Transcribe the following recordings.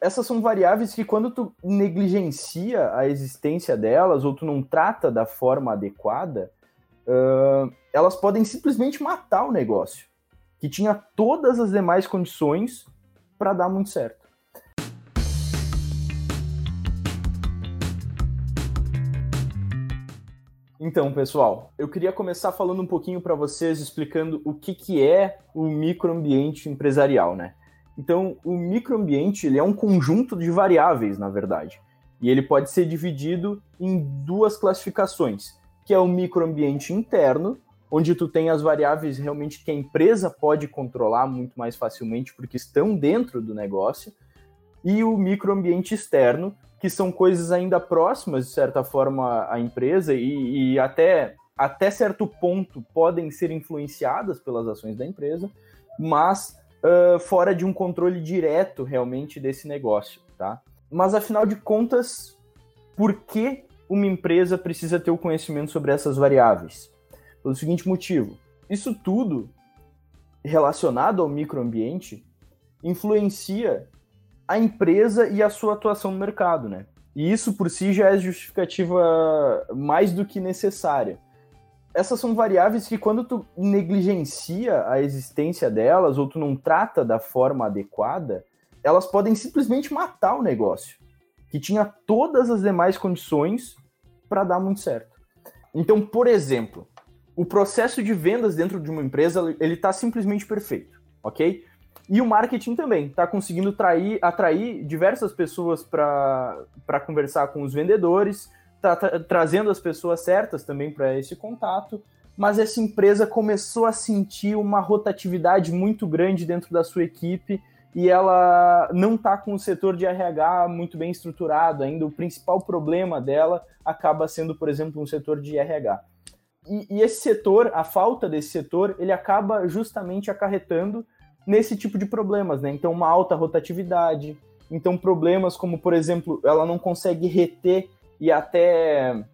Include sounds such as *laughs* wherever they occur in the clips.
essas são variáveis que quando tu negligencia a existência delas ou tu não trata da forma adequada, uh, elas podem simplesmente matar o negócio, que tinha todas as demais condições para dar muito certo. Então, pessoal, eu queria começar falando um pouquinho para vocês, explicando o que, que é o microambiente empresarial, né? Então, o microambiente ele é um conjunto de variáveis, na verdade, e ele pode ser dividido em duas classificações, que é o microambiente interno, onde tu tem as variáveis realmente que a empresa pode controlar muito mais facilmente porque estão dentro do negócio, e o microambiente externo, que são coisas ainda próximas, de certa forma, à empresa e, e até, até certo ponto podem ser influenciadas pelas ações da empresa, mas uh, fora de um controle direto realmente desse negócio, tá? Mas afinal de contas, por que uma empresa precisa ter o conhecimento sobre essas variáveis? Pelo seguinte motivo: isso tudo relacionado ao microambiente influencia a empresa e a sua atuação no mercado, né? E isso por si já é justificativa mais do que necessária. Essas são variáveis que quando tu negligencia a existência delas ou tu não trata da forma adequada, elas podem simplesmente matar o negócio, que tinha todas as demais condições para dar muito certo. Então, por exemplo, o processo de vendas dentro de uma empresa ele está simplesmente perfeito, ok? E o marketing também está conseguindo trair, atrair diversas pessoas para conversar com os vendedores, está trazendo as pessoas certas também para esse contato, mas essa empresa começou a sentir uma rotatividade muito grande dentro da sua equipe e ela não está com o setor de RH muito bem estruturado ainda. O principal problema dela acaba sendo, por exemplo, um setor de RH. E, e esse setor, a falta desse setor, ele acaba justamente acarretando nesse tipo de problemas, né? Então, uma alta rotatividade, então problemas como, por exemplo, ela não consegue reter e até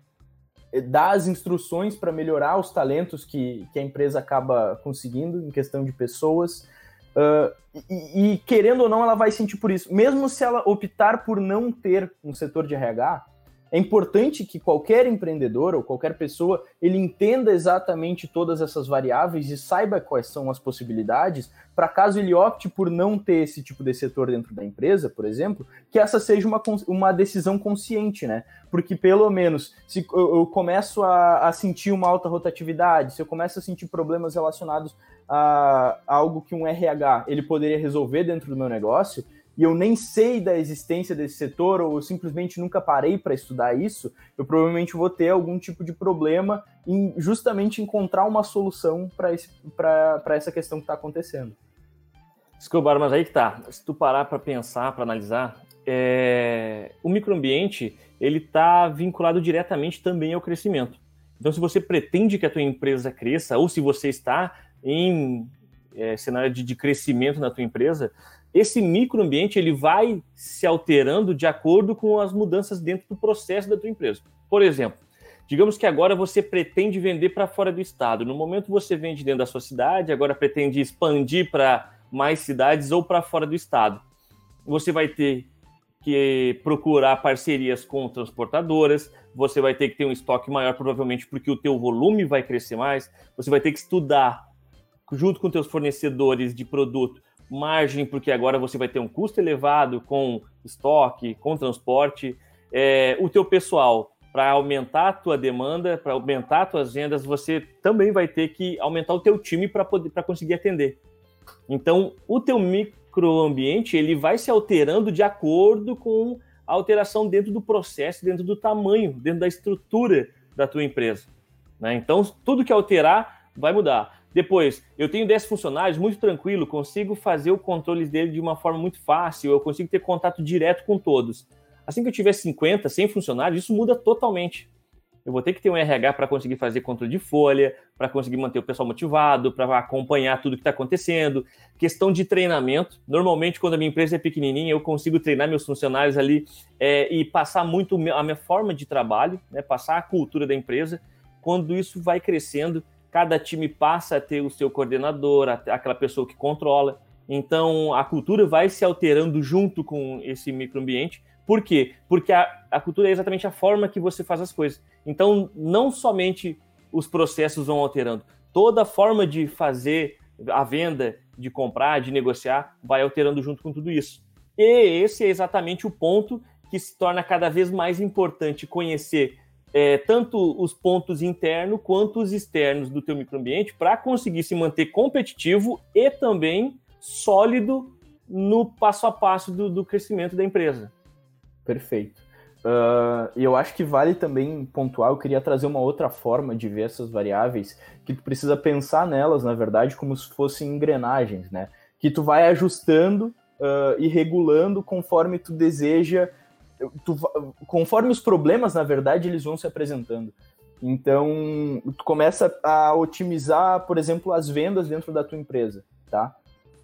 dar as instruções para melhorar os talentos que, que a empresa acaba conseguindo em questão de pessoas. Uh, e, e, querendo ou não, ela vai sentir por isso. Mesmo se ela optar por não ter um setor de RH, é importante que qualquer empreendedor ou qualquer pessoa ele entenda exatamente todas essas variáveis e saiba quais são as possibilidades para caso ele opte por não ter esse tipo de setor dentro da empresa, por exemplo, que essa seja uma, uma decisão consciente, né? Porque pelo menos se eu, começo a, a, sentir uma alta rotatividade, se eu começo a sentir problemas relacionados a, a algo que um RH ele poderia resolver dentro do meu negócio, e eu nem sei da existência desse setor, ou eu simplesmente nunca parei para estudar isso, eu provavelmente vou ter algum tipo de problema em justamente encontrar uma solução para essa questão que está acontecendo. Escobar, mas aí que tá. Se tu parar para pensar, para analisar, é... o microambiente ele está vinculado diretamente também ao crescimento. Então, se você pretende que a tua empresa cresça, ou se você está em é, cenário de, de crescimento na tua empresa, esse microambiente ele vai se alterando de acordo com as mudanças dentro do processo da tua empresa. Por exemplo, digamos que agora você pretende vender para fora do estado. No momento você vende dentro da sua cidade, agora pretende expandir para mais cidades ou para fora do estado. Você vai ter que procurar parcerias com transportadoras, você vai ter que ter um estoque maior provavelmente porque o teu volume vai crescer mais, você vai ter que estudar junto com teus fornecedores de produto margem, porque agora você vai ter um custo elevado com estoque, com transporte. É, o teu pessoal, para aumentar a tua demanda, para aumentar as tuas vendas, você também vai ter que aumentar o teu time para para conseguir atender. Então, o teu microambiente ele vai se alterando de acordo com a alteração dentro do processo, dentro do tamanho, dentro da estrutura da tua empresa. Né? Então, tudo que alterar vai mudar. Depois, eu tenho 10 funcionários, muito tranquilo, consigo fazer o controle dele de uma forma muito fácil, eu consigo ter contato direto com todos. Assim que eu tiver 50, 100 funcionários, isso muda totalmente. Eu vou ter que ter um RH para conseguir fazer controle de folha, para conseguir manter o pessoal motivado, para acompanhar tudo que está acontecendo. Questão de treinamento. Normalmente, quando a minha empresa é pequenininha, eu consigo treinar meus funcionários ali é, e passar muito a minha forma de trabalho, né, passar a cultura da empresa. Quando isso vai crescendo, cada time passa a ter o seu coordenador, aquela pessoa que controla. Então a cultura vai se alterando junto com esse microambiente. Por quê? Porque a, a cultura é exatamente a forma que você faz as coisas. Então, não somente os processos vão alterando, toda a forma de fazer a venda, de comprar, de negociar, vai alterando junto com tudo isso. E esse é exatamente o ponto que se torna cada vez mais importante conhecer é, tanto os pontos internos quanto os externos do teu microambiente para conseguir se manter competitivo e também sólido no passo a passo do, do crescimento da empresa. Perfeito. Uh, e eu acho que vale também pontuar, eu queria trazer uma outra forma de ver essas variáveis, que tu precisa pensar nelas, na verdade, como se fossem engrenagens, né? Que tu vai ajustando uh, e regulando conforme tu deseja, tu, conforme os problemas, na verdade, eles vão se apresentando. Então, tu começa a otimizar, por exemplo, as vendas dentro da tua empresa, tá?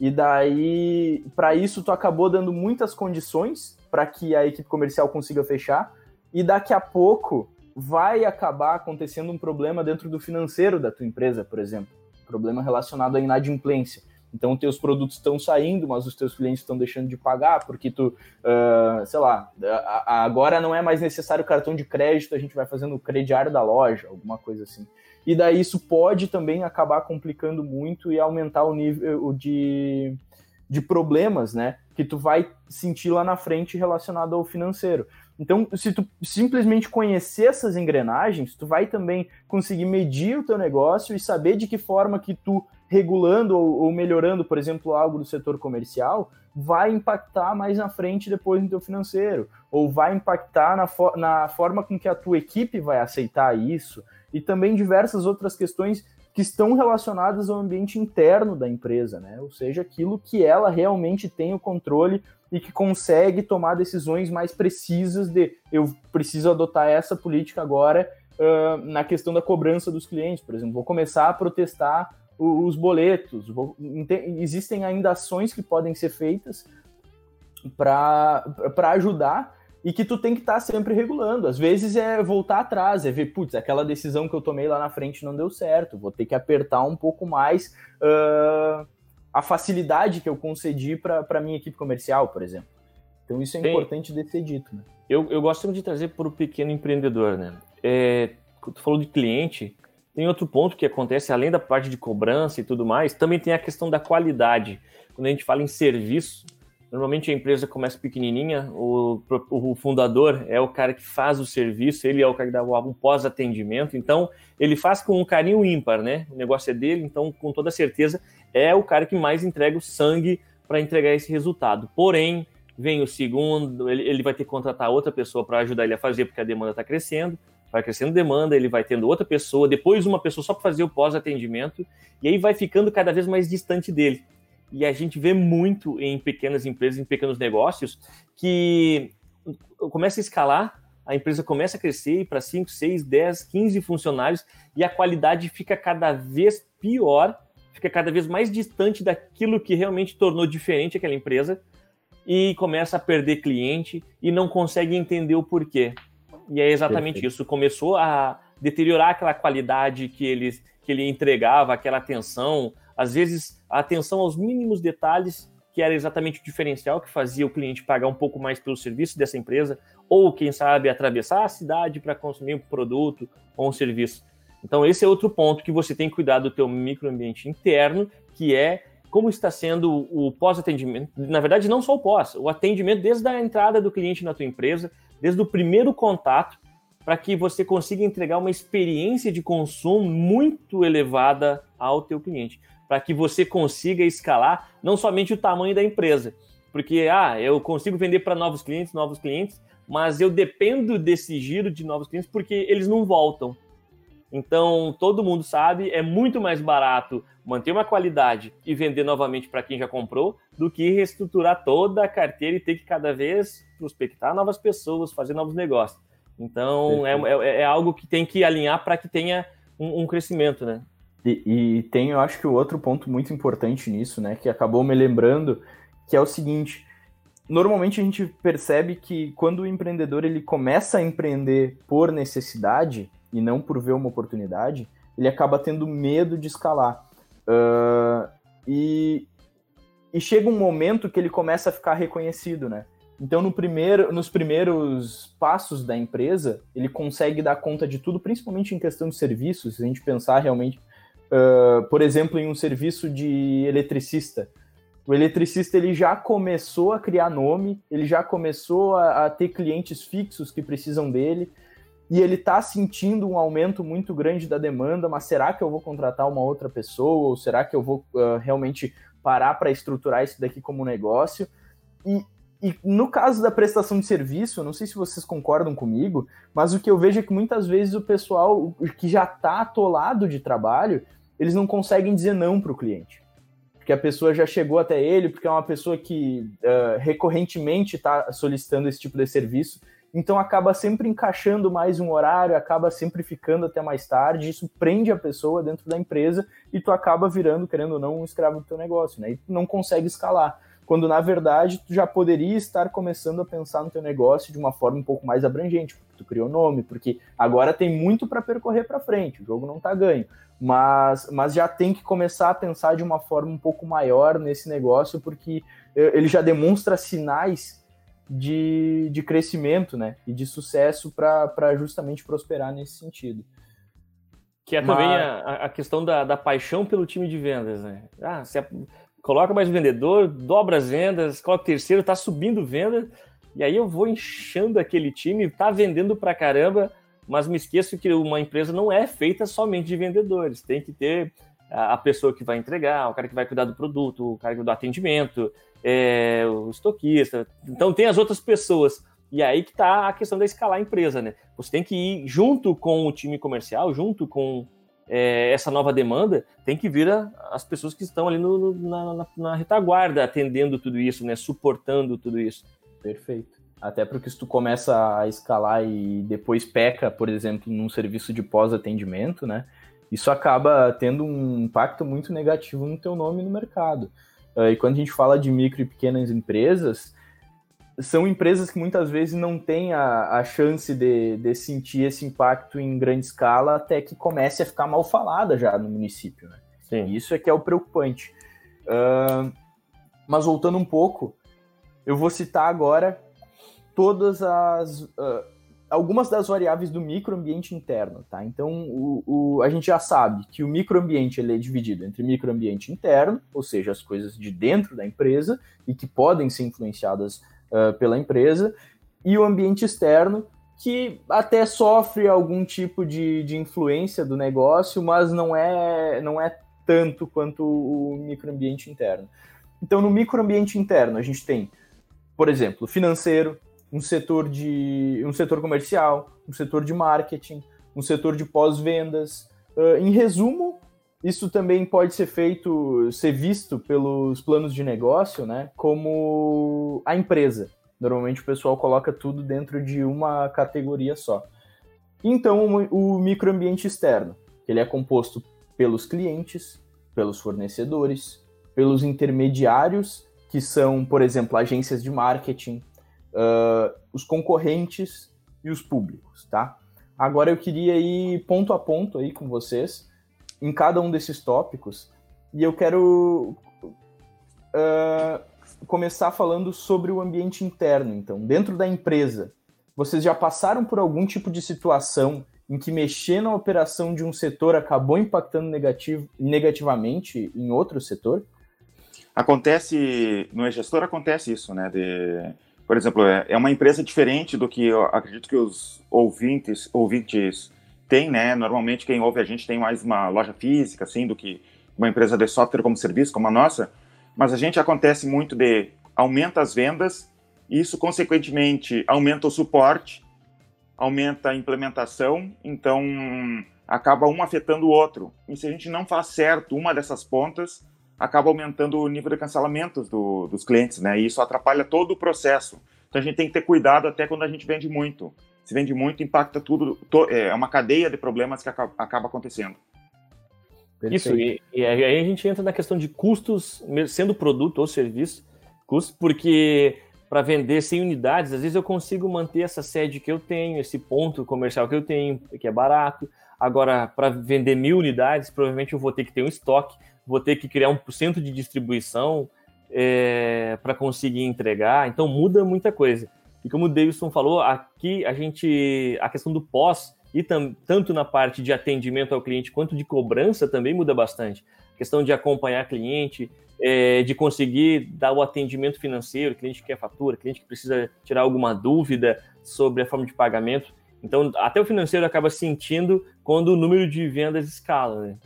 E daí, para isso, tu acabou dando muitas condições para que a equipe comercial consiga fechar. E daqui a pouco vai acabar acontecendo um problema dentro do financeiro da tua empresa, por exemplo. Problema relacionado à inadimplência. Então, teus produtos estão saindo, mas os teus clientes estão deixando de pagar, porque tu, uh, sei lá, agora não é mais necessário cartão de crédito, a gente vai fazendo o crediário da loja, alguma coisa assim. E daí isso pode também acabar complicando muito e aumentar o nível de, de problemas, né? Que tu vai sentir lá na frente relacionado ao financeiro. Então, se tu simplesmente conhecer essas engrenagens, tu vai também conseguir medir o teu negócio e saber de que forma que tu regulando ou, melhorando, por exemplo, algo do setor comercial, vai impactar mais na frente depois no teu financeiro, ou vai impactar na, na forma com que a tua equipe vai aceitar isso, e também diversas outras questões que estão relacionadas ao ambiente interno da empresa, né? Ou seja, aquilo que ela realmente tem o controle e que consegue tomar decisões mais precisas de eu preciso adotar essa política agora uh, na questão da cobrança dos clientes, por exemplo, vou começar a protestar os boletos, existem ainda ações que podem ser feitas para ajudar e que tu tem que estar tá sempre regulando. Às vezes é voltar atrás, é ver, putz, aquela decisão que eu tomei lá na frente não deu certo, vou ter que apertar um pouco mais uh, a facilidade que eu concedi para a minha equipe comercial, por exemplo. Então isso é importante de ser dito. Né? Eu, eu gosto de trazer para o pequeno empreendedor, né? É, tu falou de cliente, tem outro ponto que acontece, além da parte de cobrança e tudo mais, também tem a questão da qualidade. Quando a gente fala em serviço, Normalmente a empresa começa pequenininha, o, o, fundador é o cara que faz o serviço, ele é o cara que dá um pós-atendimento, então ele faz com um carinho ímpar, né? O negócio é dele, então com toda certeza é o cara que mais entrega o sangue para entregar esse resultado. Porém, vem o segundo, ele, ele vai ter que contratar outra pessoa para ajudar ele a fazer, porque a demanda está crescendo, vai crescendo demanda, ele vai tendo outra pessoa, depois uma pessoa só para fazer o pós-atendimento, e aí vai ficando cada vez mais distante dele e a gente vê muito em pequenas empresas, em pequenos negócios, que começa a escalar, a empresa começa a crescer para 5, 6, 10, 15 funcionários e a qualidade fica cada vez pior, fica cada vez mais distante daquilo que realmente tornou diferente aquela empresa e começa a perder cliente e não consegue entender o porquê. E é exatamente Perfeito. isso. Começou a deteriorar aquela qualidade que, eles, que ele entregava, aquela atenção, às vezes, a atenção aos mínimos detalhes, que era exatamente o diferencial que fazia o cliente pagar um pouco mais pelo serviço dessa empresa, ou, quem sabe, atravessar a cidade para consumir um produto ou um serviço. Então, esse é outro ponto que você tem que cuidar do teu microambiente interno, que é como está sendo o pós-atendimento. Na verdade, não só o pós, o atendimento desde a entrada do cliente na tua empresa, desde o primeiro contato, para que você consiga entregar uma experiência de consumo muito elevada ao teu cliente para que você consiga escalar não somente o tamanho da empresa, porque ah, eu consigo vender para novos clientes, novos clientes, mas eu dependo desse giro de novos clientes porque eles não voltam. Então, todo mundo sabe, é muito mais barato manter uma qualidade e vender novamente para quem já comprou do que reestruturar toda a carteira e ter que cada vez prospectar novas pessoas, fazer novos negócios. Então, é, é, é, algo que tem que alinhar para que tenha um, um crescimento, né? E, e, tem, eu acho que o outro ponto muito importante nisso, né, que acabou me lembrando, que é o seguinte: normalmente a gente percebe que quando o empreendedor ele começa a empreender por necessidade e não por ver uma oportunidade, ele acaba tendo medo de escalar. Uh, e e chega um momento que ele começa a ficar reconhecido, né? Então, no primeiro, nos primeiros passos da empresa, ele consegue dar conta de tudo, principalmente em questão de serviços. Se a gente pensar realmente, uh, por exemplo, em um serviço de eletricista, o eletricista ele já começou a criar nome, ele já começou a, a ter clientes fixos que precisam dele, e ele está sentindo um aumento muito grande da demanda, mas será que eu vou contratar uma outra pessoa, ou será que eu vou uh, realmente parar para estruturar isso daqui como negócio? E, e no caso da prestação de serviço, não sei se vocês concordam comigo, mas o que eu vejo é que muitas vezes o pessoal que já está atolado de trabalho, eles não conseguem dizer não para o cliente porque a pessoa já chegou até ele, porque é uma pessoa que uh, recorrentemente está solicitando esse tipo de serviço, então acaba sempre encaixando mais um horário, acaba sempre ficando até mais tarde, isso prende a pessoa dentro da empresa e tu acaba virando, querendo ou não, um escravo do teu negócio, né? E tu não consegue escalar. Quando na verdade tu já poderia estar começando a pensar no teu negócio de uma forma um pouco mais abrangente, porque tu criou nome, porque agora tem muito para percorrer para frente, o jogo não está ganho mas, mas já tem que começar a pensar de uma forma um pouco maior nesse negócio, porque eh, ele já demonstra sinais de, de crescimento né, e de sucesso para justamente prosperar nesse sentido. Que é também mas... a, a, questão da, da paixão pelo time de vendas. Né? Ah, você coloca mais vendedor, dobra as vendas, coloca o terceiro, está subindo venda, e aí eu vou inchando aquele time, tá vendendo para caramba, mas me esqueço que uma empresa não é feita somente de vendedores, tem que ter a pessoa que vai entregar, o cara que vai cuidar do produto, o cara do atendimento, é, o estoquista. Então tem as outras pessoas. E aí que está a questão da escalar a empresa, né? Você tem que ir junto com o time comercial, junto com é, essa nova demanda, tem que vir a, as pessoas que estão ali no, na, na, na, retaguarda, atendendo tudo isso, né? Suportando tudo isso. Perfeito. Até porque se tu começa a escalar e depois peca, por exemplo, num serviço de pós-atendimento, né? Isso acaba tendo um impacto muito negativo no teu nome no mercado. Ah, e quando a gente fala de micro e pequenas empresas, são empresas que muitas vezes não têm a, a chance de, de sentir esse impacto em grande escala até que comece a ficar mal falada já no município. Né? Sim. Isso é que é o preocupante. Uh, mas voltando um pouco, eu vou citar agora todas as. Uh, algumas das variáveis do microambiente interno, tá? Então, o, o, a gente já sabe que o microambiente ele é dividido entre microambiente interno, ou seja, as coisas de dentro da empresa e que podem ser influenciadas uh, pela empresa, e o ambiente externo, que até sofre algum tipo de, de influência do negócio, mas não é, não é tanto quanto o microambiente interno. Então, no microambiente interno, a gente tem, por exemplo, financeiro, um setor de um setor comercial, um setor de marketing, um setor de pós-vendas. Uh, em resumo, isso também pode ser feito, ser visto pelos planos de negócio, né, como a empresa. Normalmente o pessoal coloca tudo dentro de uma categoria só. Então, o microambiente externo, ele é composto pelos clientes, pelos fornecedores, pelos intermediários, que são, por exemplo, agências de marketing, uh, os concorrentes e os públicos, tá? Agora eu queria ir ponto a ponto aí com vocês em cada um desses tópicos e eu quero uh, começar falando sobre o ambiente interno. Então, dentro da empresa, vocês já passaram por algum tipo de situação em que mexer na operação de um setor acabou impactando negativo, negativamente em outro setor? Acontece, no e-gestor acontece isso, né? De por exemplo, é, é uma empresa diferente do que eu acredito que os ouvintes, ouvintes têm, né? Normalmente quem ouve a gente tem mais uma loja física, assim, do que uma empresa de software como serviço, como a nossa. Mas a gente acontece muito de aumenta as vendas, e isso consequentemente aumenta o suporte, aumenta a implementação, então acaba um afetando o outro. E se a gente não faz certo uma dessas pontas, acaba aumentando o nível de cancelamentos do, dos clientes, né? E isso atrapalha todo o processo. Então a gente tem que ter cuidado até quando a gente vende muito. Se vende muito, impacta tudo. To, é uma cadeia de problemas que acaba, acaba acontecendo. Perfeito. Isso, e, e, aí a gente entra na questão de custos, sendo produto ou serviço, custos, porque para vender 100 unidades, às vezes eu consigo manter essa sede que eu tenho, esse ponto comercial que eu tenho, que é barato. Agora, para vender mil unidades, provavelmente eu vou ter que ter um estoque vou ter que criar um centro de distribuição. é, para conseguir entregar. Então muda muita coisa. E como o Davidson falou, aqui a gente a questão do pós e tam, tanto na parte de atendimento ao cliente quanto de cobrança também muda bastante. A questão de acompanhar cliente, é, de conseguir dar o atendimento financeiro, cliente que quer fatura, cliente que precisa tirar alguma dúvida sobre a forma de pagamento. Então, até o financeiro acaba sentindo quando o número de vendas escala, né?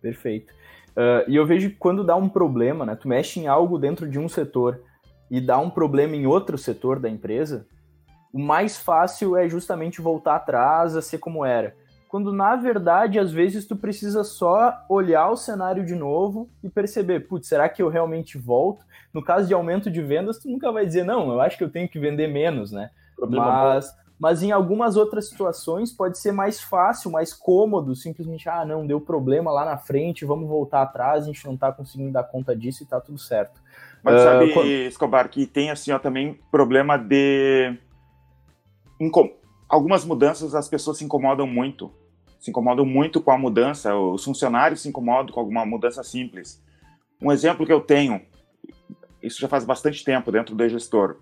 Perfeito. Uh, e eu vejo que quando dá um problema, né? Tu mexe em algo dentro de um setor e dá um problema em outro setor da empresa, o mais fácil é justamente voltar atrás a ser como era. Quando na verdade, às vezes, tu precisa só olhar o cenário de novo e perceber, putz, será que eu realmente volto? No caso de aumento de vendas, tu nunca vai dizer, não, eu acho que eu tenho que vender menos, né? Problema mas, bom mas em algumas outras situações pode ser mais fácil, mais cômodo, simplesmente, ah, não, deu problema lá na frente, vamos voltar atrás, a gente não tá conseguindo dar conta disso e tá tudo certo. Mas uh, sabe, quando... Escobar, que tem assim, ó, também problema de. Incom... Algumas mudanças as pessoas se incomodam muito. Se incomodam muito com a mudança, os funcionários se incomodam com alguma mudança simples. Um exemplo que eu tenho, isso já faz bastante tempo dentro do gestor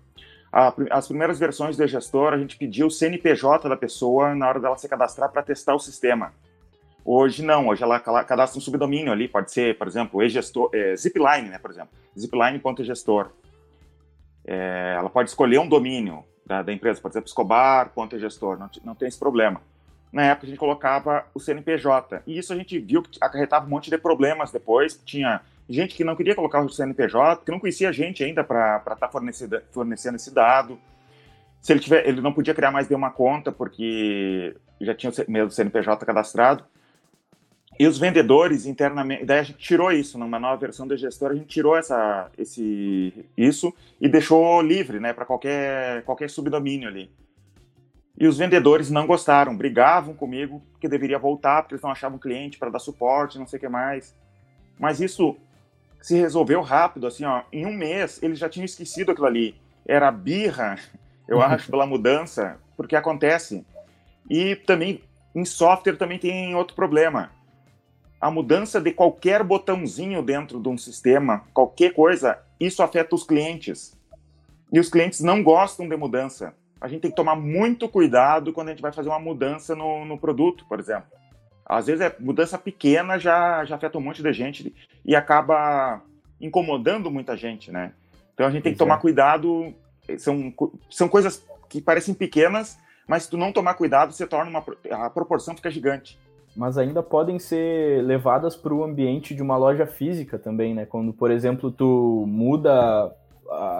a, as primeiras versões do gestor, a gente pediu o CNPJ da pessoa na hora dela se cadastrar para testar o sistema. Hoje não, hoje ela cadastra um subdomínio ali, pode ser, por exemplo, e-gestor, é, Zipline, né, por exemplo, zipline.gestor. É, ela pode escolher um domínio da, da empresa, por exemplo, escobar.gestor, não, não tem esse problema. Na época a gente colocava o CNPJ, e isso a gente viu que acarretava um monte de problemas depois, tinha gente que não queria colocar o CNPJ, que não conhecia a gente ainda para estar tá fornecendo esse dado. Se ele tiver, ele não podia criar mais de uma conta porque já tinha o mesmo CNPJ cadastrado. E os vendedores internamente, daí a gente tirou isso numa nova versão do gestor, a gente tirou essa, esse, isso e deixou livre, né, para qualquer qualquer subdomínio ali. E os vendedores não gostaram, brigavam comigo que deveria voltar porque eles não achavam cliente para dar suporte, não sei o que mais. Mas isso se resolveu rápido, assim, ó, em um mês eles já tinham esquecido aquilo ali. Era birra, eu uhum. acho, pela mudança, porque acontece. E também, em software também tem outro problema. A mudança de qualquer botãozinho dentro de um sistema, qualquer coisa, isso afeta os clientes. E os clientes não gostam de mudança. A gente tem que tomar muito cuidado quando a gente vai fazer uma mudança no, no produto, por exemplo às vezes é mudança pequena já, já afeta um monte de gente e acaba incomodando muita gente, né? Então a gente tem que tomar cuidado. São, são coisas que parecem pequenas, mas se tu não tomar cuidado, você torna uma. A proporção fica gigante. Mas ainda podem ser levadas para o ambiente de uma loja física também, né? Quando, por exemplo, tu muda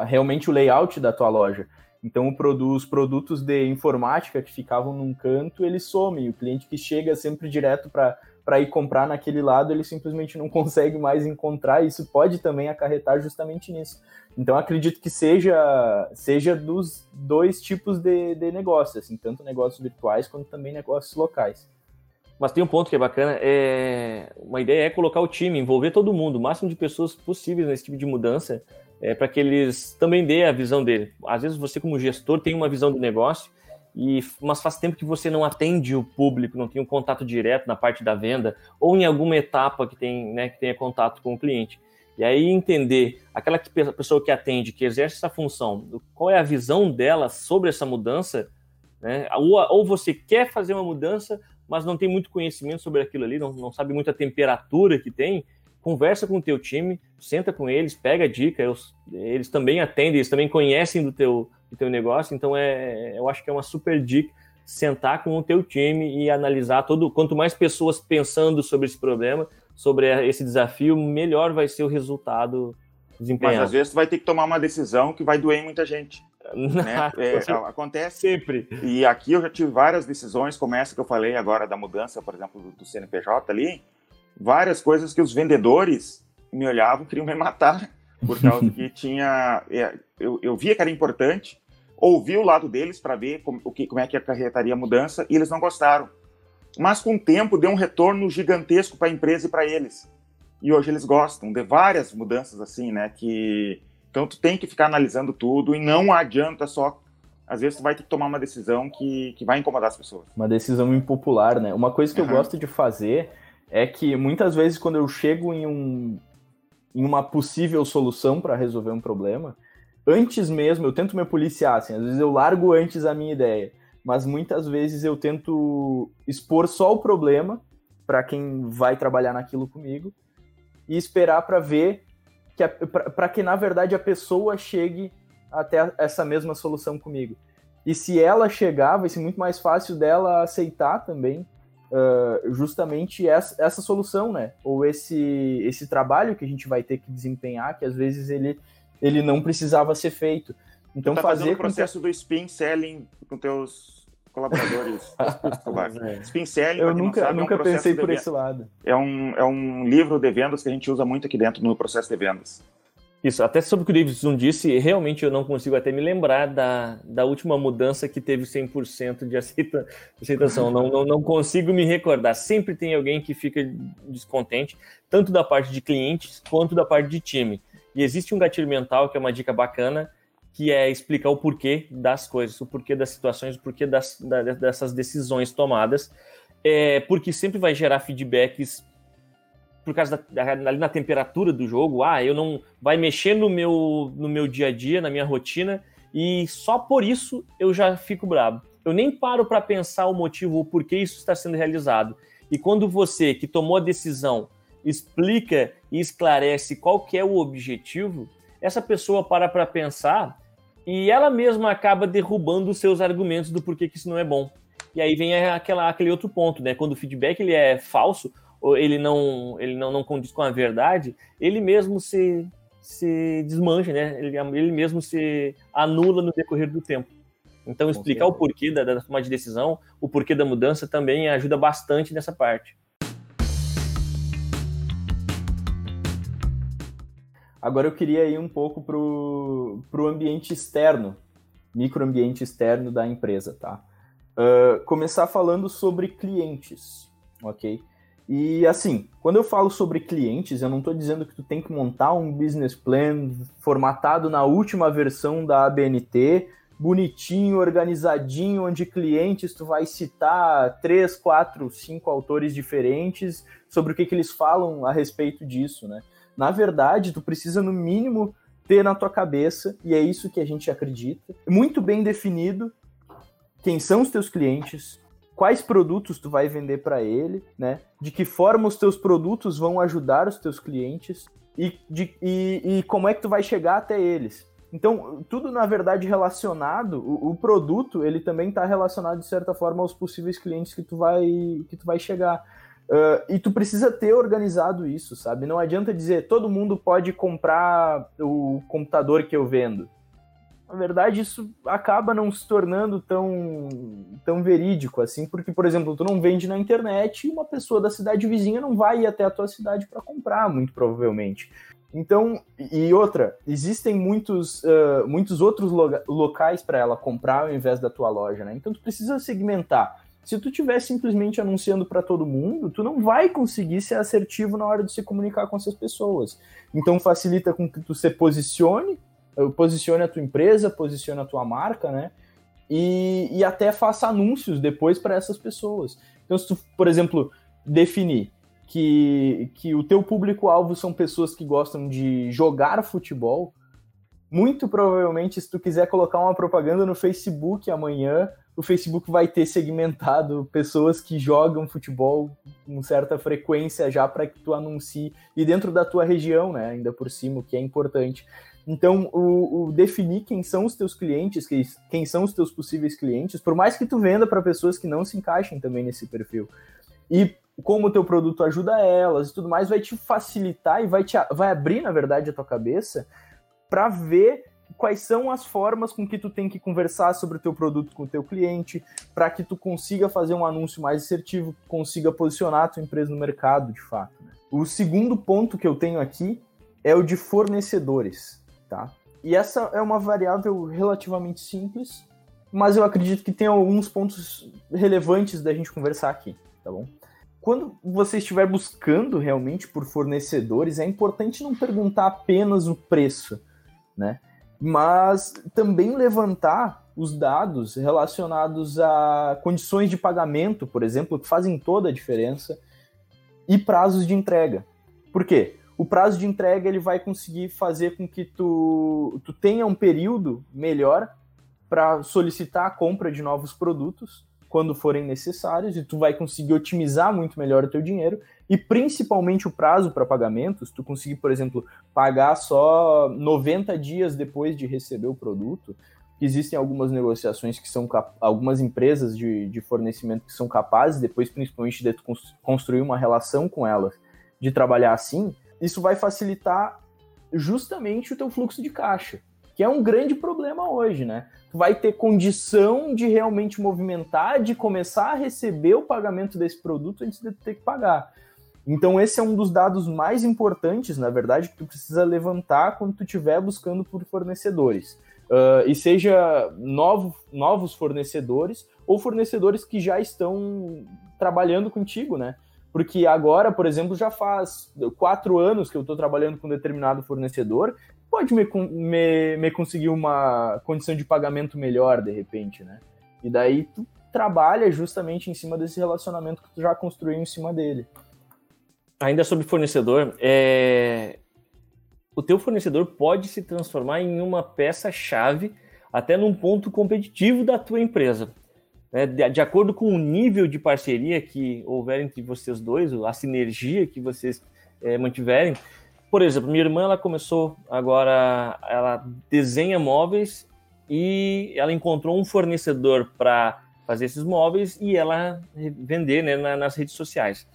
realmente o layout da tua loja. Então, os produtos de informática que ficavam num canto, eles somem. O cliente que chega sempre direto para ir comprar naquele lado, ele simplesmente não consegue mais encontrar. Isso pode também acarretar justamente nisso. Então, acredito que seja, seja dos dois tipos de, de negócios, assim, tanto negócios virtuais quanto também negócios locais. Mas tem um ponto que é bacana, é uma ideia é colocar o time, envolver todo mundo, o máximo de pessoas possíveis nesse tipo de mudança, é, para que eles também dê a visão dele. Às vezes você, como gestor, tem uma visão do negócio, e, mas faz tempo que você não atende o público, não tem um contato direto na parte da venda, ou em alguma etapa que, tem, né, que tenha contato com o cliente. E aí entender aquela que, pessoa que atende, que exerce essa função, qual é a visão dela sobre essa mudança, né? ou, ou você quer fazer uma mudança, mas não tem muito conhecimento sobre aquilo ali, não, não sabe muito a temperatura que tem, conversa com o teu time, senta com eles, pega dica, eles, eles também atendem, eles também conhecem do teu, do teu negócio, então é, eu acho que é uma super dica sentar com o teu time e analisar todo, quanto mais pessoas pensando sobre esse problema, sobre esse desafio, melhor vai ser o resultado desempenhado. Mas às vezes tu vai ter que tomar uma decisão que vai doer em muita gente. *laughs* Né? É, acontece. Sempre. E aqui eu já tive várias decisões, como essa que eu falei agora da mudança, por exemplo, do CNPJ ali, várias coisas que os vendedores me olhavam, queriam me matar, *laughs* por causa que tinha. É, eu, eu via que era importante, ouvi o lado deles para ver como, o que, como é que acarretaria a mudança, e eles não gostaram. Mas com o tempo deu um retorno gigantesco para a empresa e para eles. E hoje eles gostam de várias mudanças assim, né? Que então tu tem que ficar analisando tudo e não adianta só às vezes tu vai ter que tomar uma decisão que, que vai incomodar as pessoas. Uma decisão impopular, né? Uma coisa que uhum. eu gosto de fazer é que muitas vezes quando eu chego em um em uma possível solução para resolver um problema, antes mesmo, eu tento me policiar, assim, às vezes eu largo antes a minha ideia, mas muitas vezes eu tento expor só o problema para quem vai trabalhar naquilo comigo e esperar para ver que para que na verdade a pessoa chegue até essa mesma solução comigo. E se ela chegar, vai ser muito mais fácil dela aceitar também uh, justamente essa, essa solução, né? Ou esse, esse trabalho que a gente vai ter que desempenhar, que às vezes ele, ele não precisava ser feito. Então, tá fazer o processo que... do spin selling com teus colaboradores. *laughs* *laughs* é. Spin selling, eu nunca, sabe, nunca é um pensei por esse lado. É um, é um livro de vendas que a gente usa muito aqui dentro no processo de vendas. Isso, até sobre o que o Davidson disse, realmente eu não consigo até me lembrar da, da última mudança que teve 100% de aceita, aceitação. Não, não, não consigo me recordar. Sempre tem alguém que fica descontente, tanto da parte de clientes quanto da parte de time. E existe um gatilho mental que é uma dica bacana, que é explicar o porquê das coisas, o porquê das situações, o porquê das, da, dessas decisões tomadas, é, porque sempre vai gerar feedbacks por causa da, da, ali na temperatura do jogo, ah, eu não vai mexer no meu no meu dia a dia, na minha rotina e só por isso eu já fico bravo. Eu nem paro para pensar o motivo, o porquê isso está sendo realizado. E quando você que tomou a decisão explica e esclarece qual que é o objetivo, essa pessoa para para pensar e ela mesma acaba derrubando os seus argumentos do porquê que isso não é bom. E aí vem aquela, aquele outro ponto, né? Quando o feedback ele é falso, ou ele não ele não, não condiz com a verdade, ele mesmo se, se desmancha, né? Ele, ele mesmo se anula no decorrer do tempo. Então, explicar o porquê da, da tomada de decisão, o porquê da mudança também ajuda bastante nessa parte. Agora eu queria ir um pouco para o ambiente externo, microambiente externo da empresa, tá? Uh, começar falando sobre clientes, ok? E assim, quando eu falo sobre clientes, eu não estou dizendo que tu tem que montar um business plan formatado na última versão da ABNT, bonitinho, organizadinho, onde clientes tu vai citar três, quatro, cinco autores diferentes sobre o que, que eles falam a respeito disso, né? Na verdade, tu precisa no mínimo ter na tua cabeça, e é isso que a gente acredita, muito bem definido quem são os teus clientes, quais produtos tu vai vender para ele, né? De que forma os teus produtos vão ajudar os teus clientes e, de, e, e como é que tu vai chegar até eles. Então, tudo na verdade relacionado, o, o produto ele também está relacionado de certa forma aos possíveis clientes que tu vai que tu vai chegar. Uh, e tu precisa ter organizado isso, sabe? Não adianta dizer todo mundo pode comprar o computador que eu vendo na verdade, isso acaba não se tornando tão, tão verídico assim, porque, por exemplo, tu não vende na internet e uma pessoa da cidade vizinha não vai ir até a tua cidade para comprar, muito provavelmente. Então, e outra, existem muitos, uh, muitos outros locais para ela comprar ao invés da tua loja, né? Então, tu precisa segmentar. Se tu estiver simplesmente anunciando para todo mundo, tu não vai conseguir ser assertivo na hora de se comunicar com essas pessoas. Então, facilita com que tu se posicione posicione a tua empresa, posicione a tua marca, né? E, e até faça anúncios depois para essas pessoas. Então, se tu, por exemplo, definir que, que o teu público-alvo são pessoas que gostam de jogar futebol, muito provavelmente, se tu quiser colocar uma propaganda no Facebook amanhã, o Facebook vai ter segmentado pessoas que jogam futebol com certa frequência já para que tu anuncie e dentro da tua região, né? Ainda por cima, o que é importante. Então, o, o, definir quem são os teus clientes, quem, quem são os teus possíveis clientes, por mais que tu venda para pessoas que não se encaixem também nesse perfil. E como o teu produto ajuda elas e tudo mais, vai te facilitar e vai, te, vai abrir, na verdade, a tua cabeça para ver quais são as formas com que tu tem que conversar sobre o teu produto com o teu cliente, para que tu consiga fazer um anúncio mais assertivo, consiga posicionar a tua empresa no mercado, de fato. Né? O segundo ponto que eu tenho aqui é o de fornecedores tá? E essa é uma variável relativamente simples, mas eu acredito que tem alguns pontos relevantes da gente conversar aqui, tá bom? Quando você estiver buscando realmente por fornecedores, é importante não perguntar apenas o preço, né? Mas também levantar os dados relacionados a condições de pagamento, por exemplo, que fazem toda a diferença, e prazos de entrega. Por quê? O prazo de entrega ele vai conseguir fazer com que tu, tu tenha um período melhor para solicitar a compra de novos produtos quando forem necessários e tu vai conseguir otimizar muito melhor o teu dinheiro e principalmente o prazo para pagamentos, tu conseguir, por exemplo, pagar só 90 dias depois de receber o produto. Existem algumas negociações que são algumas empresas de, de fornecimento que são capazes, depois principalmente de tu construir uma relação com elas, de trabalhar assim, isso vai facilitar justamente o teu fluxo de caixa, que é um grande problema hoje, né? Tu vai ter condição de realmente movimentar, de começar a receber o pagamento desse produto antes de ter que pagar. Então esse é um dos dados mais importantes, na verdade, que tu precisa levantar quando tu estiver buscando por fornecedores. Uh, e seja novo, novos fornecedores ou fornecedores que já estão trabalhando contigo, né? Porque agora, por exemplo, já faz quatro anos que eu estou trabalhando com um determinado fornecedor, pode me, me, me, conseguir uma condição de pagamento melhor, de repente, né? E daí tu trabalha justamente em cima desse relacionamento que tu já construiu em cima dele. Ainda sobre fornecedor, é... o teu fornecedor pode se transformar em uma peça-chave até num ponto competitivo da tua empresa né, de, de, acordo com o nível de parceria que houver entre vocês dois, a sinergia que vocês é, mantiverem. Por exemplo, minha irmã ela começou agora, ela desenha móveis e ela encontrou um fornecedor para fazer esses móveis e ela vender né, nas redes sociais.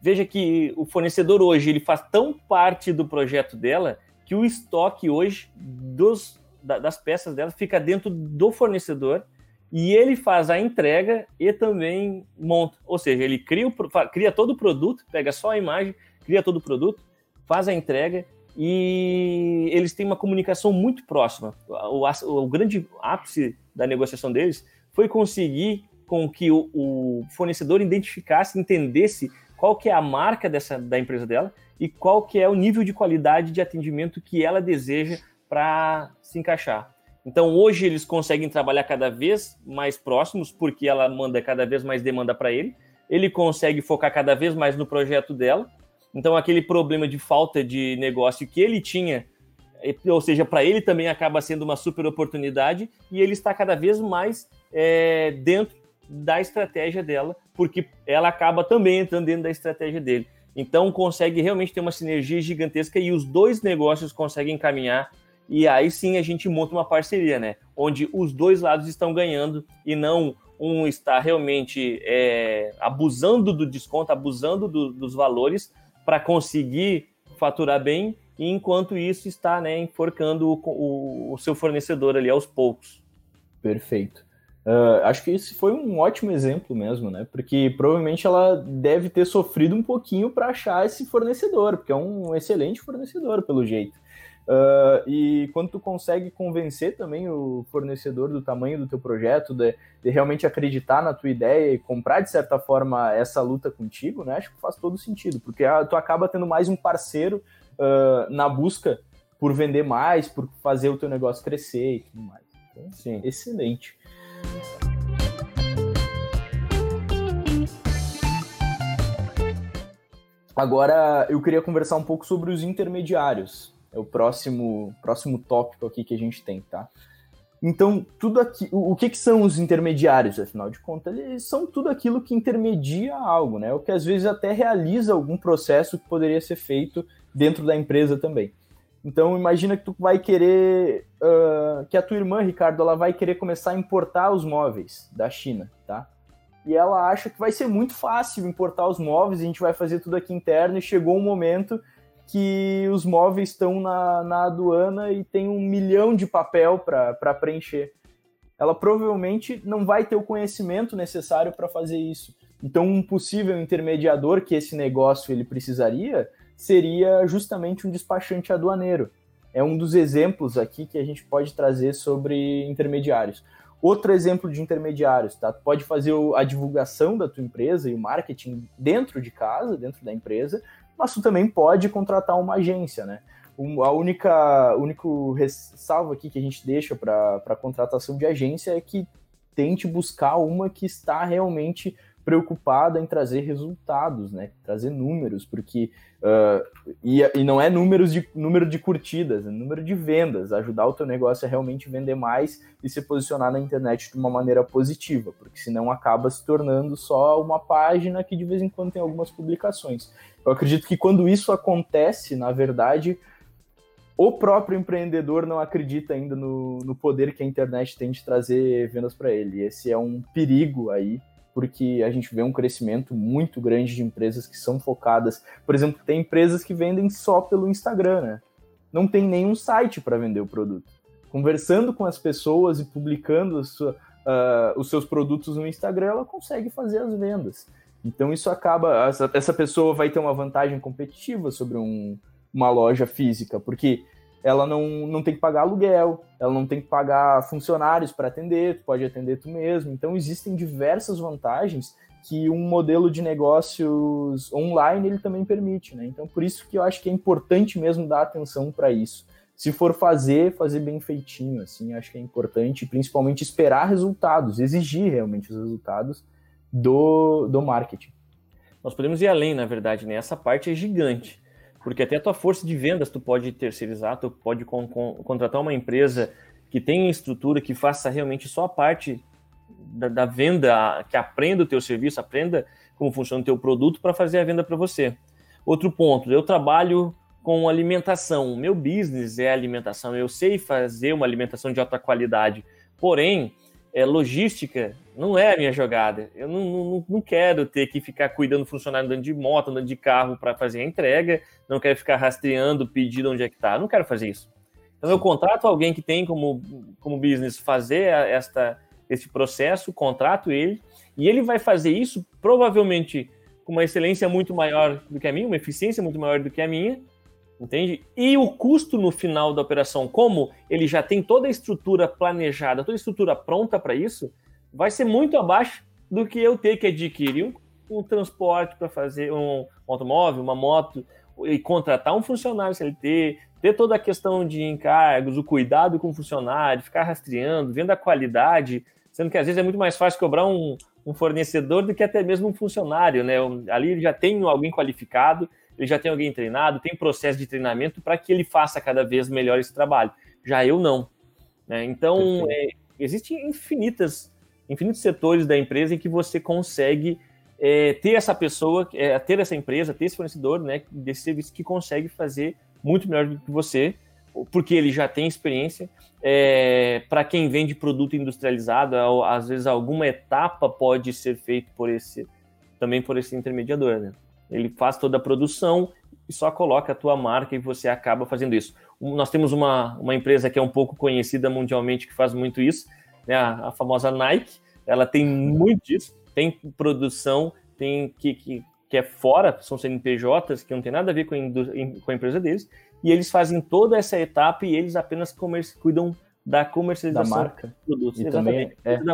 Veja que o fornecedor hoje ele faz tão parte do projeto dela que o estoque hoje dos, das peças dela fica dentro do fornecedor e ele faz a entrega e também monta. Ou seja, ele cria, o, cria todo o produto, pega só a imagem, cria todo o produto, faz a entrega e eles têm uma comunicação muito próxima. O, o, o grande ápice da negociação deles foi conseguir com que o, o, fornecedor identificasse, entendesse qual que é a marca dessa, da empresa dela e qual que é o nível de qualidade de atendimento que ela deseja para se encaixar. Então hoje eles conseguem trabalhar cada vez mais próximos, porque ela manda cada vez mais demanda para ele. Ele consegue focar cada vez mais no projeto dela. Então aquele problema de falta de negócio que ele tinha, ou seja, para ele também acaba sendo uma super oportunidade e ele está cada vez mais é, dentro da estratégia dela, porque ela acaba também entrando dentro da estratégia dele. Então consegue realmente ter uma sinergia gigantesca e os dois negócios conseguem caminhar e aí sim a gente monta uma parceria, né? Onde os dois lados estão ganhando e não um está realmente é, abusando do desconto, abusando do, dos valores para conseguir faturar bem, e enquanto isso está né, enforcando o, o, o seu fornecedor ali aos poucos. Perfeito. Uh, acho que esse foi um ótimo exemplo mesmo, né? Porque provavelmente ela deve ter sofrido um pouquinho para achar esse fornecedor, porque é um excelente fornecedor, pelo jeito. Uh, e quando tu consegue convencer também o fornecedor do tamanho do teu projeto, de, de, realmente acreditar na tua ideia e comprar, de certa forma, essa luta contigo, né? Acho que faz todo sentido, porque tu acaba tendo mais um parceiro uh, na busca por vender mais, por fazer o teu negócio crescer e tudo mais. Então, Sim. excelente. Agora, eu queria conversar um pouco sobre os intermediários é o próximo, próximo tópico aqui que a gente tem, tá? Então, tudo aqui, o que, que são os intermediários, afinal de contas? Eles são tudo aquilo que intermedia algo, né? O que às vezes até realiza algum processo que poderia ser feito dentro da empresa também. Então, imagina que tu vai querer, uh, que a tua irmã, Ricardo, ela vai querer começar a importar os móveis da China, tá? E ela acha que vai ser muito fácil importar os móveis, a gente vai fazer tudo aqui interno, e chegou um momento que os móveis estão na, na aduana e tem um milhão de papel para preencher. Ela provavelmente não vai ter o conhecimento necessário para fazer isso. Então, um possível intermediador que esse negócio ele precisaria seria justamente um despachante aduaneiro. É um dos exemplos aqui que a gente pode trazer sobre intermediários. Outro exemplo de intermediários, tá? Tu pode fazer a divulgação da tua empresa e o marketing dentro de casa, dentro da empresa, mas tu também pode contratar uma agência, né? a única único ressalvo aqui que a gente deixa para contratação de agência é que tente buscar uma que está realmente preocupada em trazer resultados, né? Trazer números, porque uh, e, e, não é números de número de curtidas, é número de vendas, ajudar o teu negócio a realmente vender mais e se posicionar na internet de uma maneira positiva, porque senão acaba se tornando só uma página que de vez em quando tem algumas publicações. Eu acredito que quando isso acontece, na verdade, o próprio empreendedor não acredita ainda no, no poder que a internet tem de trazer vendas para ele. Esse é um perigo aí porque a gente vê um crescimento muito grande de empresas que são focadas. Por exemplo, tem empresas que vendem só pelo Instagram, né? Não tem nenhum site para vender o produto. Conversando com as pessoas e publicando sua, uh, os seus produtos no Instagram, ela consegue fazer as vendas. Então isso acaba. Essa, essa pessoa vai ter uma vantagem competitiva sobre um, uma loja física, porque ela não, não tem que pagar aluguel, ela não tem que pagar funcionários para atender, tu pode atender tu mesmo. Então existem diversas vantagens que um modelo de negócios online ele também permite, né? Então por isso que eu acho que é importante mesmo dar atenção para isso. Se for fazer, fazer bem feitinho, assim, acho que é importante, principalmente esperar resultados, exigir realmente os resultados do, do marketing. Nós podemos ir além, na verdade, né? Essa parte é gigante porque até a tua força de vendas tu pode terceirizar, tu pode con con contratar uma empresa que tenha estrutura, que faça realmente só a parte da, da venda, que aprenda o teu serviço, aprenda como funciona o teu produto para fazer a venda para você. Outro ponto, eu trabalho com alimentação, meu business é alimentação, eu sei fazer uma alimentação de alta qualidade, porém, é, logística não é a minha jogada. Eu não, não, não quero ter que ficar cuidando do funcionário andando de moto, andando de carro para fazer a entrega, não quero ficar rastreando o pedido onde é que está. Não quero fazer isso. Então eu contrato alguém que tem como, como business fazer esta, esse processo, contrato ele, e ele vai fazer isso provavelmente com uma excelência muito maior do que a minha, uma eficiência muito maior do que a minha, entende? E o custo no final da operação, como ele já tem toda a estrutura planejada, toda a estrutura pronta para isso, vai ser muito abaixo do que eu ter que adquirir um, um transporte para fazer um, um, automóvel, uma moto, e contratar um funcionário CLT, ter toda a questão de encargos, o cuidado com o funcionário, ficar rastreando, vendo a qualidade, sendo que às vezes é muito mais fácil cobrar um, um fornecedor do que até mesmo um funcionário, né? Ali ele já tem alguém qualificado, ele já tem alguém treinado, tem processo de treinamento para que ele faça cada vez melhor esse trabalho. Já eu não. Né? Então, é, existem infinitas infinitos setores da empresa em que você consegue é, ter essa pessoa, é, ter essa empresa, ter esse fornecedor né, desse serviço que consegue fazer muito melhor do que você, porque ele já tem experiência. É, Para quem vende produto industrializado, às vezes alguma etapa pode ser feita por esse também por esse intermediador. Né? Ele faz toda a produção e só coloca a tua marca e você acaba fazendo isso. Nós temos uma, uma empresa que é um pouco conhecida mundialmente que faz muito isso, né, a, a famosa Nike, ela tem muito disso, tem produção, tem que, que, que é fora, são CNPJs, que não tem nada a ver com a, com a empresa deles, e eles fazem toda essa etapa e eles apenas comerci cuidam da comercialização da marca. produtos. E Exatamente. Também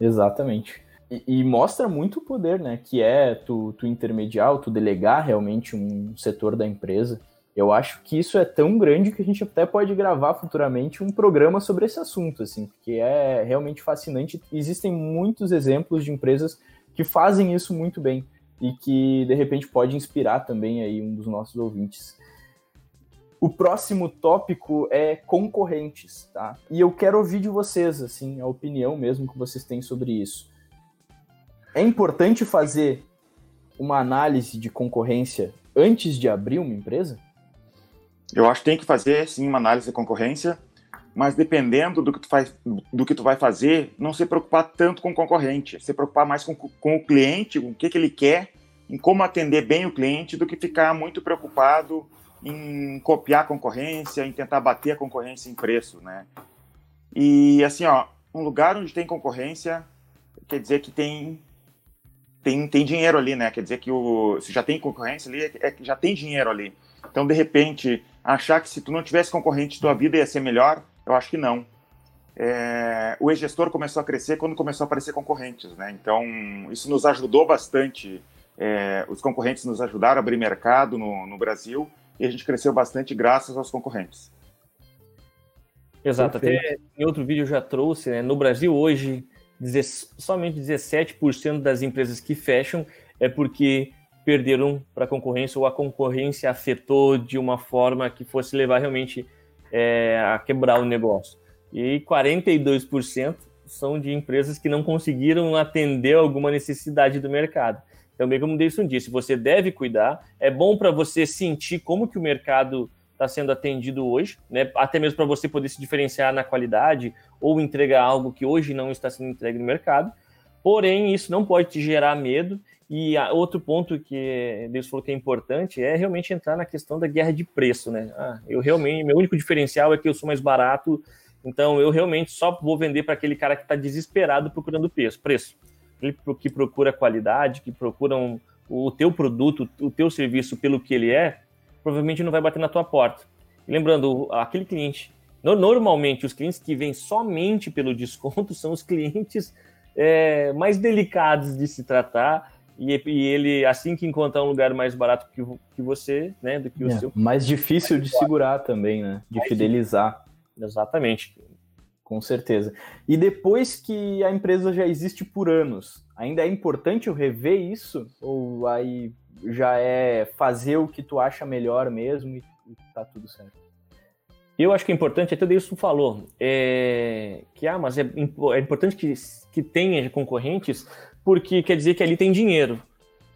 é... Exatamente. E, e, mostra muito o poder, né? Que é tu, tu intermediar, tu delegar realmente um setor da empresa eu acho que isso é tão grande que a gente até pode gravar futuramente um programa sobre esse assunto, assim, porque é realmente fascinante. Existem muitos exemplos de empresas que fazem isso muito bem e que de repente pode inspirar também aí um dos nossos ouvintes. O próximo tópico é concorrentes, tá? E eu quero ouvir de vocês, assim, a opinião mesmo que vocês têm sobre isso. É importante fazer uma análise de concorrência antes de abrir uma empresa? Eu acho que tem que fazer sim uma análise de concorrência, mas dependendo do que tu faz, do que tu vai fazer, não se preocupar tanto com o concorrente, se preocupar mais com, com o cliente, com o que, que ele quer, em como atender bem o cliente, do que ficar muito preocupado em copiar a concorrência, em tentar bater a concorrência em preço, né? E assim, ó, um lugar onde tem concorrência quer dizer que tem tem, tem dinheiro ali, né? Quer dizer que o, se já tem concorrência ali, é que já tem dinheiro ali. Então, de repente, achar que se tu não tivesse concorrente, tua vida ia ser melhor, eu acho que não. É, o e-gestor começou a crescer quando começou a aparecer concorrentes, né? Então, isso nos ajudou bastante. É, os concorrentes nos ajudaram a abrir mercado no, no Brasil e a gente cresceu bastante graças aos concorrentes. Exato. Perfeito. Até em outro vídeo eu já trouxe, né? No Brasil hoje somente 17% das empresas que fecham é porque perderam para a concorrência ou a concorrência afetou de uma forma que fosse levar realmente é, a quebrar o negócio. E 42% são de empresas que não conseguiram atender alguma necessidade do mercado. Então, bem como o Deilson disse, você deve cuidar. É bom para você sentir como que o mercado está sendo atendido hoje, né? até mesmo para você poder se diferenciar na qualidade ou entregar algo que hoje não está sendo entregue no mercado. Porém, isso não pode te gerar medo. E outro ponto que Deus falou que é importante é realmente entrar na questão da guerra de preço, né? Ah, eu realmente, meu único diferencial é que eu sou mais barato, então eu realmente só vou vender para aquele cara que está desesperado procurando preço. preço que procura qualidade, que procura um, o teu produto, o teu serviço pelo que ele é, provavelmente não vai bater na tua porta. E lembrando, aquele cliente, normalmente os clientes que vêm somente pelo desconto *laughs* são os clientes é, mais delicados de se tratar, e, e, ele, assim que encontrar um lugar mais barato que, que você, né, do que o é, seu. Mais difícil de segurar também, né? De mais fidelizar. Exatamente. Com certeza. E depois que a empresa já existe por anos, ainda é importante eu rever isso? Ou aí já é fazer o que tu acha melhor mesmo e, e tá tudo certo? Eu acho que é importante, até isso falou, é, que ah, mas é, é importante que, que tenha concorrentes, porque quer dizer que ali tem dinheiro.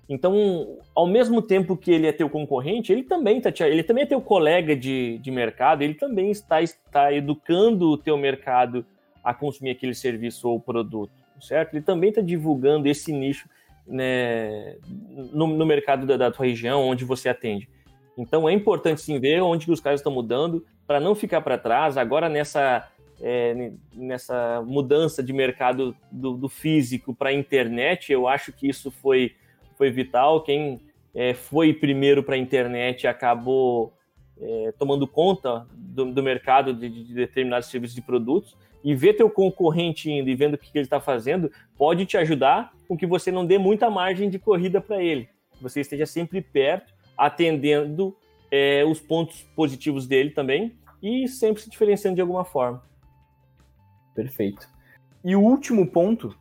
Então, ao mesmo tempo que ele é teu concorrente, ele também tá, ele também é teu colega de, de mercado, ele também está, está educando o teu mercado a consumir aquele serviço ou produto, certo? Ele também está divulgando esse nicho né, no, no, mercado da, da, tua região, onde você atende. Então, é importante sim ver onde os caras estão mudando para não ficar para trás. Agora, nessa, é, nessa mudança de mercado do, do físico para a internet, eu acho que isso foi foi vital. Quem é, foi primeiro para a internet acabou é, tomando conta do, do mercado de, de, determinados serviços e produtos. E ver teu concorrente indo e vendo o que, que ele está fazendo pode te ajudar com que você não dê muita margem de corrida para ele. Você esteja sempre perto, atendendo é, os pontos positivos dele também e sempre se diferenciando de alguma forma. Perfeito. E o último ponto,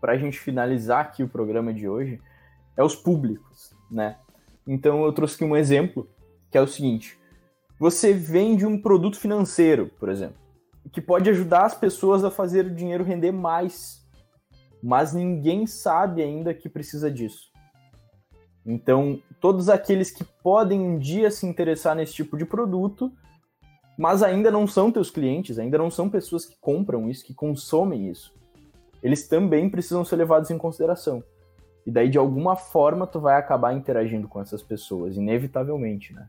para a gente finalizar aqui o programa de hoje, é os públicos, né? Então eu trouxe aqui um exemplo, que é o seguinte: você vende um produto financeiro, por exemplo, que pode ajudar as pessoas a fazer o dinheiro render mais, mas ninguém sabe ainda que precisa disso. Então, todos aqueles que podem um dia se interessar nesse tipo de produto, mas ainda não são teus clientes, ainda não são pessoas que compram isso, que consomem isso, eles também precisam ser levados em consideração. E daí, de alguma forma, tu vai acabar interagindo com essas pessoas, inevitavelmente, né?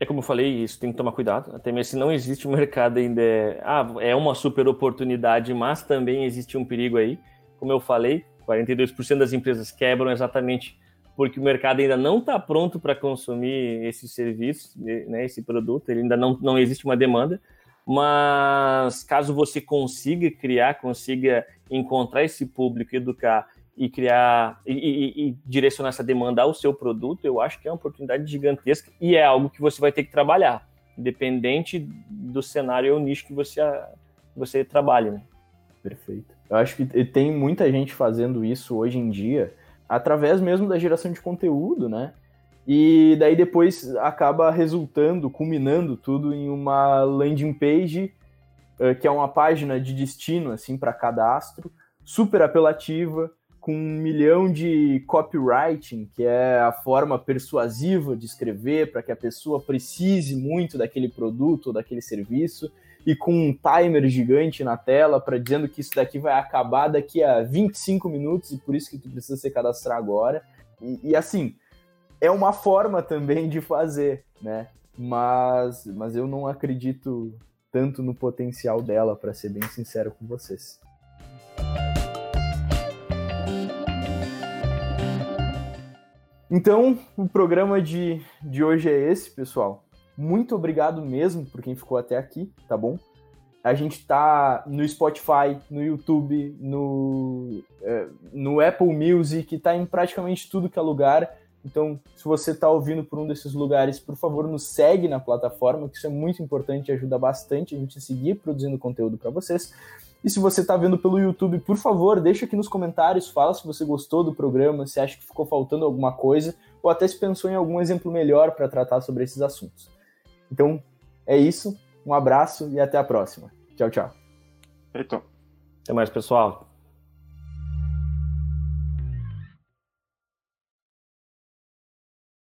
É como eu falei, isso tem que tomar cuidado. Até mesmo se não existe um mercado ainda, é, ah, é uma super oportunidade, mas também existe um perigo aí. Como eu falei, 42% das empresas quebram exatamente porque o mercado ainda não está pronto para consumir esse serviço, né, esse produto, ele ainda não, não existe uma demanda. Mas caso você consiga criar, consiga encontrar esse público, educar e criar e, e, e, direcionar essa demanda ao seu produto, eu acho que é uma oportunidade gigantesca e é algo que você vai ter que trabalhar, independente do cenário ou nicho que você, você trabalhe. Né? Perfeito. Eu acho que tem muita gente fazendo isso hoje em dia, através mesmo da geração de conteúdo, né? E daí depois acaba resultando, culminando tudo em uma landing page, uh, que é uma página de destino assim para cadastro, super apelativa, com um milhão de copywriting, que é a forma persuasiva de escrever para que a pessoa precise muito daquele produto ou daquele serviço, e com um timer gigante na tela para dizendo que isso daqui vai acabar daqui a 25 minutos e por isso que tu precisa se cadastrar agora. E, e assim, é uma forma também de fazer, né? Mas, mas eu não acredito tanto no potencial dela, para ser bem sincero com vocês. Então, o programa de, de hoje é esse, pessoal. Muito obrigado mesmo por quem ficou até aqui, tá bom? A gente tá no Spotify, no YouTube, no, é, no Apple Music, tá em praticamente tudo que é lugar. Então, se você tá ouvindo por um desses lugares, por favor, nos segue na plataforma, que isso é muito importante e ajuda bastante a gente a seguir produzindo conteúdo para vocês. E se você está vendo pelo YouTube, por favor, deixa aqui nos comentários, fala se você gostou do programa, se acha que ficou faltando alguma coisa, ou até se pensou em algum exemplo melhor para tratar sobre esses assuntos. Então é isso. Um abraço e até a próxima. Tchau, tchau. Então. Até mais, pessoal.